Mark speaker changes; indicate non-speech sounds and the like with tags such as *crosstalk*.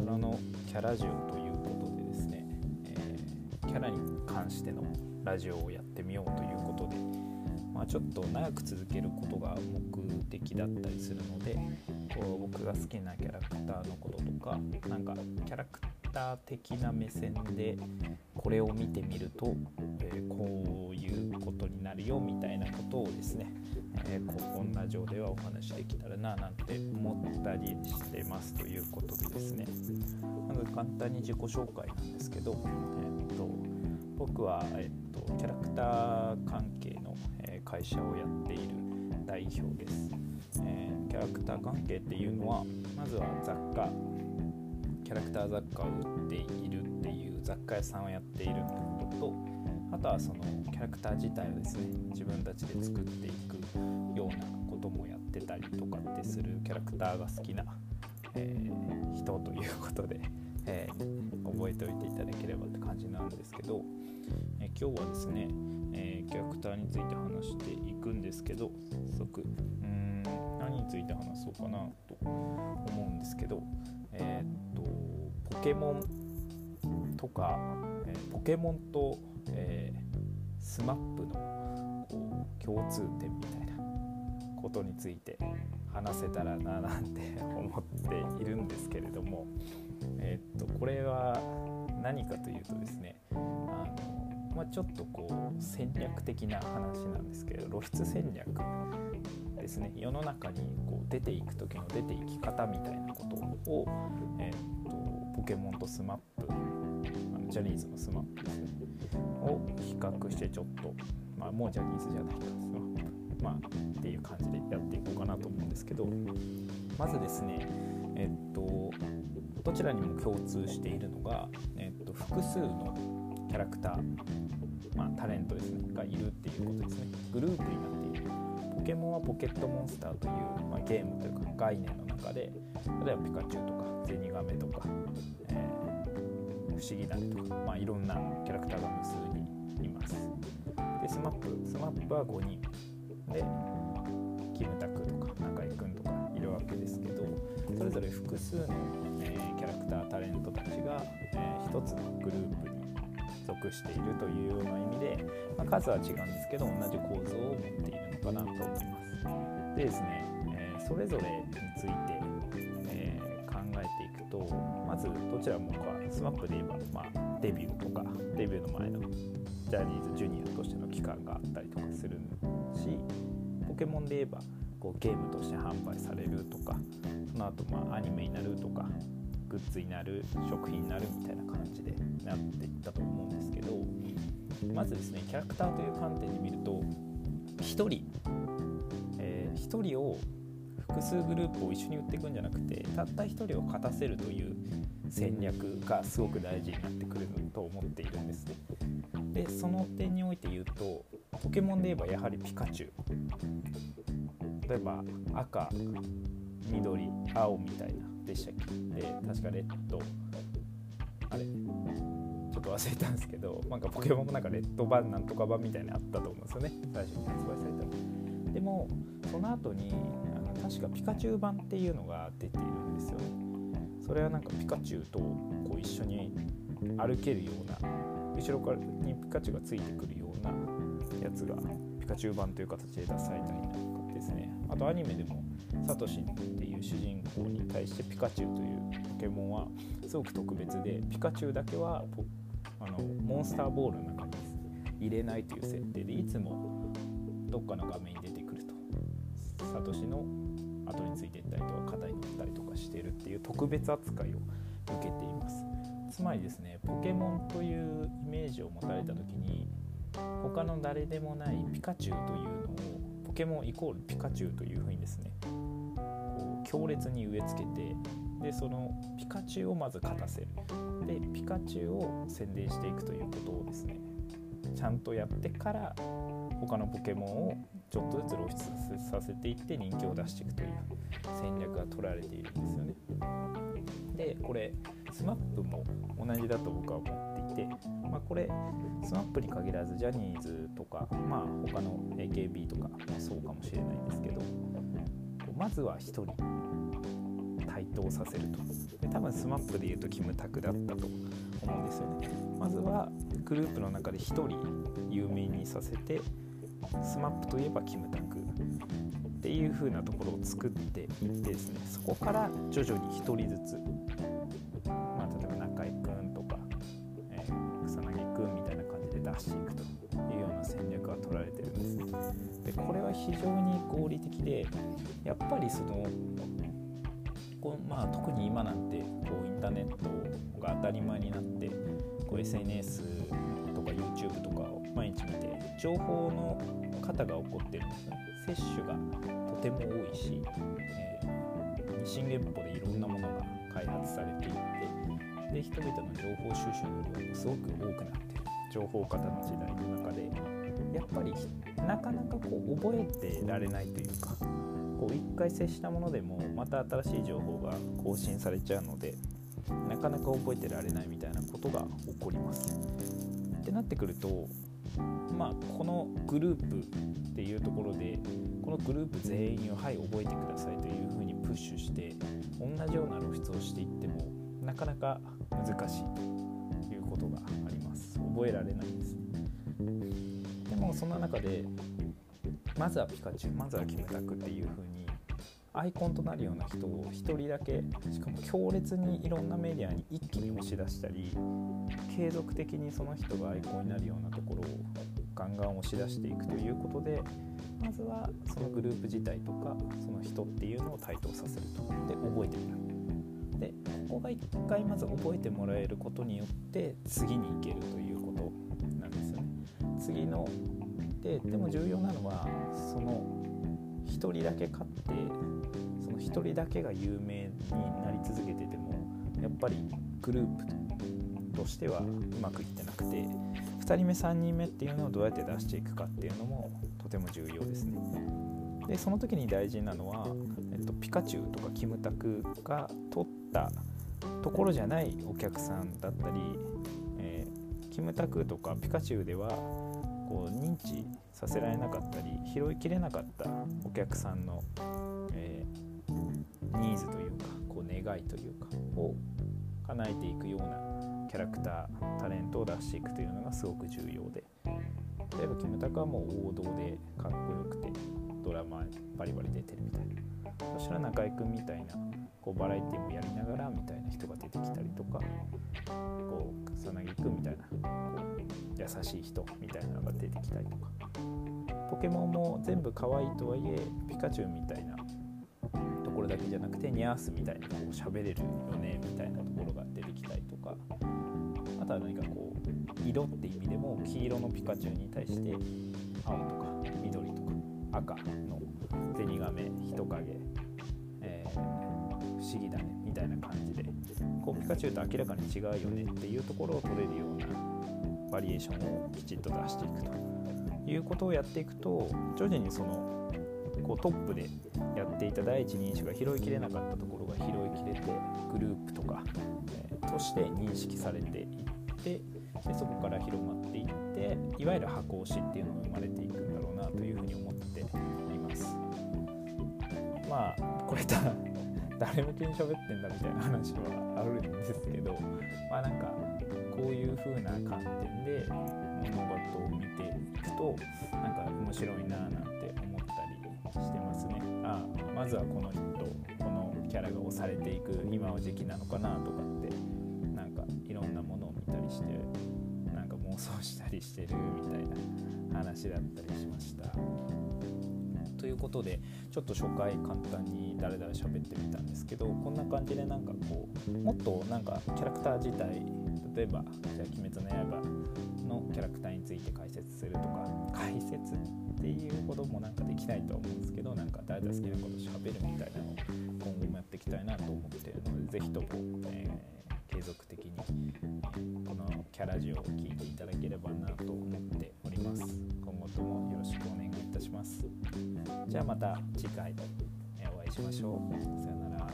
Speaker 1: 虎のキャラジオということでですね、えー、キャラに関してのラジオをやってみようということで、まあ、ちょっと長く続けることが目的だったりするのでこう僕が好きなキャラクターのこととかなんかキャラクター的な目線でこれを見てみると、えー、こういうことになるよみたいなことをですねえー、こんな上ではお話できたらななんて思ったりしてますということでですね。まず簡単に自己紹介なんですけど、えー、っと僕は、えー、っとキャラクター関係の、え会社をやっている代表です、えキャラクター関係っていうのはまずは雑貨キャラクター雑貨を売っているっていう雑貨屋さんをやっているってことと。あとはそのキャラクター自体をですね自分たちで作っていくようなこともやってたりとかってするキャラクターが好きな、えー、人ということで、えー、覚えておいていただければって感じなんですけど、えー、今日はですね、えキャラクターについて話していくんですけど早速うん何について話そうかなと思うんですけどえっとポケモンとか、えポケモンとえー、 SMAPのこう共通点みたいなことについて話せたらななんて思っているんですけれども、えー、っとこれは何かというとですねあの、まあ、ちょっとこう戦略的な話なんですけど露出戦略ですね世の中にこう出ていく時の出ていき方みたいなことを、えー、っとポケモンとスマップあのジャニーズの SMAPを比較してちょっと、まあ、もうジャニーズじゃないか。まあっていう感じでやっていこうかなと思うんですけど。まずですねえっとどちらにも共通しているのが、えっと、複数のキャラクター、まあ、タレントですね。がいるっていうことですね。グループになっている。ポケモンはポケットモンスターという、まあ、ゲームというか概念の中で例えばピカチュウとかゼニガメとか、えー、フシギダネとか、まあ、いろんなキャラクターが無数にいますで SMAP SMAPは5人でキムタクとか中居君とかいるわけですけどそれぞれ複数の、えー、キャラクタータレントたちが、えー、一つのグループに属しているというような意味で、まあ、数は違うんですけど同じ構造を持っているのかなと思います。でですね、えー、それぞれについて、とまずどちらもか SMAP で言えば、まあ、デビューとかデビューの前のジャニーズジュニアとしての期間があったりとかするしポケモンで言えばこうゲームとして販売されるとかその後まアニメになるとかグッズになる食品になるみたいな感じでなっていったと思うんですけどまずですねキャラクターという観点で見ると1人、えー、1人を複数グループを一緒に売っていくんじゃなくてたった1人を勝たせるという戦略がすごく大事になってくると思っているんですね。でその点において言うとポケモンで言えばやはりピカチュウ。例えば赤緑青みたいなでしたっけ？で確かレッド。あれ？ちょっと忘れたんですけどなんかポケモンもなんかレッド版なんとか版みたいなのあったと思うんですよね。最初に発売されたでもその後に確かピカチュウ版っていうのが出ているんですよね。それはなんかピカチュウとこう一緒に歩けるような後ろからにピカチュウがついてくるようなやつがピカチュウ版という形で出されたりなんかですねあとアニメでもサトシっていう主人公に対してピカチュウというポケモンはすごく特別でピカチュウだけはあのモンスターボールの中に入れないという設定でいつもどっかの画面に出てくると。サトシの後についていったりとか肩に乗ったりとかしてるっていう特別扱いを受けています。つまりですねポケモンというイメージを持たれた時に他の誰でもないピカチュウというのをポケモンイコールピカチュウというふうにですねこう強烈に植え付けてでそのピカチュウをまず勝たせる。でピカチュウを宣伝していくということをですねちゃんとやってから他のポケモンをちょっとずつ露出させていって人気を出していくという戦略が取られているんですよね。でこれ SMAP も同じだと僕は思っていて、まあ、これ SMAP に限らずジャニーズとか、まあ、他の AKB とかもそうかもしれないんですけどまずは1人対等させるとで多分 SMAP でいうとキムタクだったと思うんですよねまずはグループの中で1人有名にさせて SMAP といえばキムタクっていう風なところを作っていってですねそこから徐々に1人ずつ、まあ、例えば中居君とか、えー、草薙君みたいな感じで出していくというような戦略が取られてるんですでこれは非常に合理的でやっぱりそのこ、まあ、特に今なんてこうインターネットが当たり前になってこう SNS とか YouTube とかを毎日見て情報の方が起こってるんですね接種がとても多いし、えー、日進月歩でいろんなものが開発されていってで人々の情報収集の量もすごく多くなってる。情報型の時代の中でやっぱりなかなかこう覚えてられないというかこう一回接したものでもまた新しい情報が更新されちゃうのでなかなか覚えてられないみたいなことが起こります。ってなってくるとまあ、このグループっていうところでこのグループ全員をはい覚えてくださいというふうにプッシュして同じような露出をしていってもなかなか難しいということがあります覚えられないですでもそんな中でまずはピカチュウまずはキムタクっていうふうにアイコンとなるような人を1人だけしかも強烈にいろんなメディアに一気に押し出したり継続的にその人がアイコンになるようなところをガンガン押し出していくということでまずはそのグループ自体とかその人っていうのを台頭させると。で覚えてもらうでここが一回まず覚えてもらえることによって次に行けるということなんですよね。次のででも重要なのはその1人だけ勝ってその1人だけが有名になり続けててもやっぱりグループとしてはうまくいってなくて2人目3人目っていうのをどうやって出していくかっていうのもとても重要ですね。でその時に大事なのは、えっと、ピカチュウとかキムタクが取ったところじゃないお客さんだったり、えー、キムタクとかピカチュウではこう認知させられなかったり拾いきれなかったお客さんの、えー、ニーズというかこう願いというかを叶えていくようなキャラクタータレントを出していくというのがすごく重要で。例えばキムタクはもう王道でかっこよくてドラマバリバリ出てるみたいな。そしたら中居君みたいなこうバラエティもやりながらみたいな人が出てきたりとかこう草薙君みたいなこう優しい人みたいなのが出てきたりとか。ポケモンも全部可愛いとはいえピカチュウみたいなところだけじゃなくてニャースみたいなこう喋れるよねみたいなところが出てきたりとか。あとは何かこう色って意味でも黄色のピカチュウに対して青とか緑とか赤のゼニガメ人影、えー、不思議だねみたいな感じでこうピカチュウと明らかに違うよねっていうところを取れるようなバリエーションをきちっと出していくということをやっていくと徐々にそのこうトップでやっていた第一人種が拾いきれなかったところが拾いきれてグループとか、えー、として認識されていってでそこから広まっていわゆる箱推しっていうのが生まれていくんだろうなというふうに思っていますまあこれだ *laughs* 誰向けに喋ってんだみたいな話はあるんですけどまあなんかこういう風な観点で物事を見ていくとなんか面白いななんて思ったりしてますね。あまずはこの人このキャラが押されていく今の時期なのかなとかってなんかいろんなものを見たりしてなんか妄想したりしてるみたいな話だったりしました。ということでちょっと初回簡単に誰々喋ってみたんですけどこんな感じでなんかこうもっとなんかキャラクター自体例えばじゃあ「鬼滅の刃」のキャラクターについて解説するとか解説っていうほどもなんかできないと思うんですけどなんか誰々好きなこと喋るみたいなのを今後もやっていきたいなと思っているので是非とも、えー、継続的に、このキャラジオを聴いていただければなと思っております。今後ともよろしくお願いいたします。じゃあまた次回お会いしましょう。さよなら。